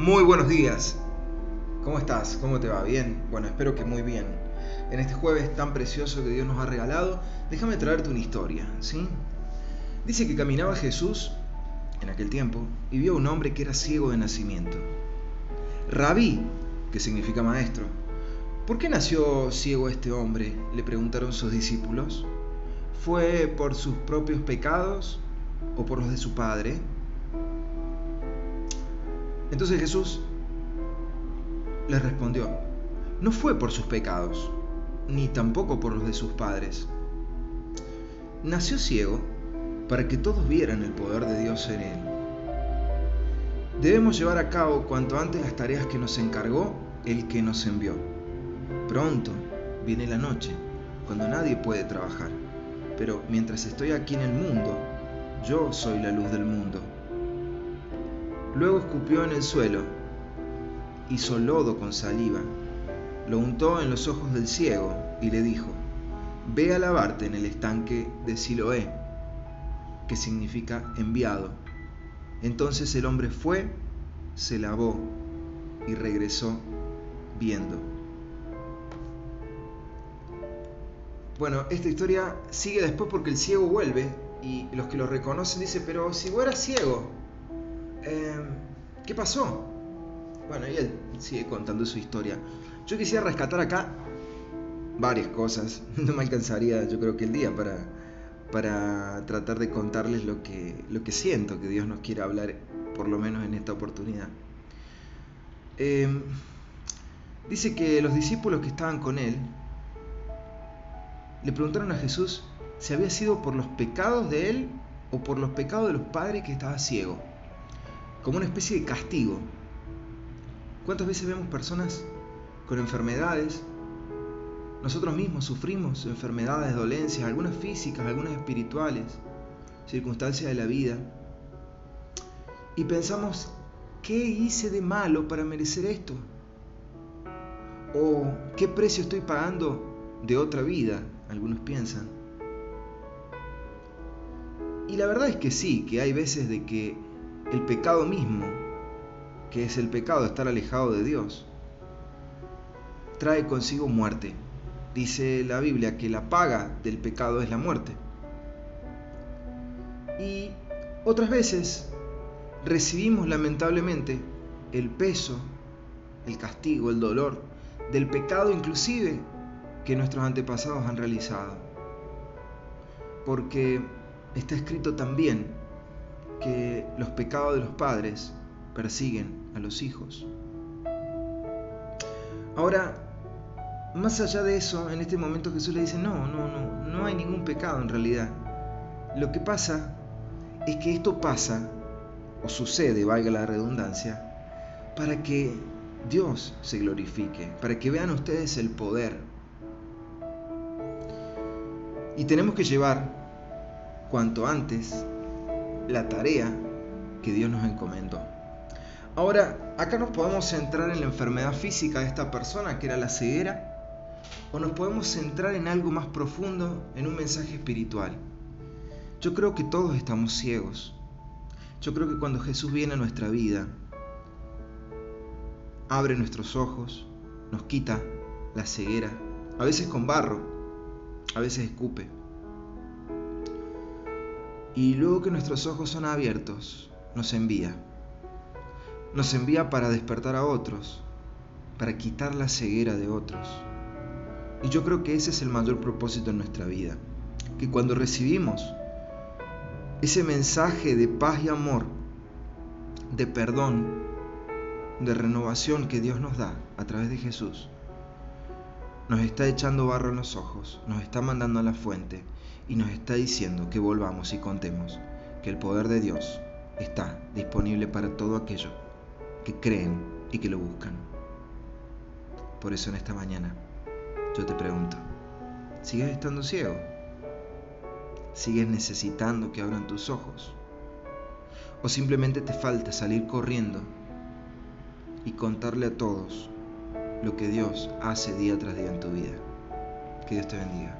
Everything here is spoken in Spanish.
Muy buenos días. ¿Cómo estás? ¿Cómo te va? ¿Bien? Bueno, espero que muy bien. En este jueves tan precioso que Dios nos ha regalado, déjame traerte una historia, ¿sí? Dice que caminaba Jesús en aquel tiempo y vio a un hombre que era ciego de nacimiento. Rabí, que significa maestro. ¿Por qué nació ciego este hombre? le preguntaron sus discípulos. ¿Fue por sus propios pecados o por los de su padre? Entonces Jesús les respondió, no fue por sus pecados, ni tampoco por los de sus padres. Nació ciego para que todos vieran el poder de Dios en él. Debemos llevar a cabo cuanto antes las tareas que nos encargó el que nos envió. Pronto viene la noche, cuando nadie puede trabajar, pero mientras estoy aquí en el mundo, yo soy la luz del mundo. Luego escupió en el suelo, hizo lodo con saliva, lo untó en los ojos del ciego y le dijo, ve a lavarte en el estanque de Siloé, que significa enviado. Entonces el hombre fue, se lavó y regresó viendo. Bueno, esta historia sigue después porque el ciego vuelve y los que lo reconocen dicen, pero si vos eras ciego, Em, ¿qué pasó? Bueno, y él sigue contando su historia. Yo quisiera rescatar acá varias cosas. No me alcanzaría, yo creo que el día para, para tratar de contarles lo que, lo que siento que Dios nos quiere hablar, por lo menos en esta oportunidad. Em, dice que los discípulos que estaban con él le preguntaron a Jesús si había sido por los pecados de él o por los pecados de los padres que estaba ciego como una especie de castigo. ¿Cuántas veces vemos personas con enfermedades? Nosotros mismos sufrimos enfermedades, dolencias, algunas físicas, algunas espirituales, circunstancias de la vida. Y pensamos, ¿qué hice de malo para merecer esto? ¿O qué precio estoy pagando de otra vida? Algunos piensan. Y la verdad es que sí, que hay veces de que el pecado mismo, que es el pecado estar alejado de Dios, trae consigo muerte. Dice la Biblia que la paga del pecado es la muerte. Y otras veces recibimos lamentablemente el peso, el castigo, el dolor del pecado inclusive que nuestros antepasados han realizado. Porque está escrito también que los pecados de los padres persiguen a los hijos. Ahora, más allá de eso, en este momento Jesús le dice, no, no, no, no hay ningún pecado en realidad. Lo que pasa es que esto pasa, o sucede, valga la redundancia, para que Dios se glorifique, para que vean ustedes el poder. Y tenemos que llevar cuanto antes la tarea que Dios nos encomendó. Ahora, acá nos podemos centrar en la enfermedad física de esta persona, que era la ceguera, o nos podemos centrar en algo más profundo, en un mensaje espiritual. Yo creo que todos estamos ciegos. Yo creo que cuando Jesús viene a nuestra vida, abre nuestros ojos, nos quita la ceguera, a veces con barro, a veces escupe. Y luego que nuestros ojos son abiertos, nos envía. Nos envía para despertar a otros, para quitar la ceguera de otros. Y yo creo que ese es el mayor propósito en nuestra vida. Que cuando recibimos ese mensaje de paz y amor, de perdón, de renovación que Dios nos da a través de Jesús, nos está echando barro en los ojos, nos está mandando a la fuente y nos está diciendo que volvamos y contemos que el poder de Dios está disponible para todo aquello que creen y que lo buscan. Por eso en esta mañana yo te pregunto, ¿sigues estando ciego? ¿Sigues necesitando que abran tus ojos? ¿O simplemente te falta salir corriendo y contarle a todos lo que Dios hace día tras día en tu vida? Que Dios te bendiga.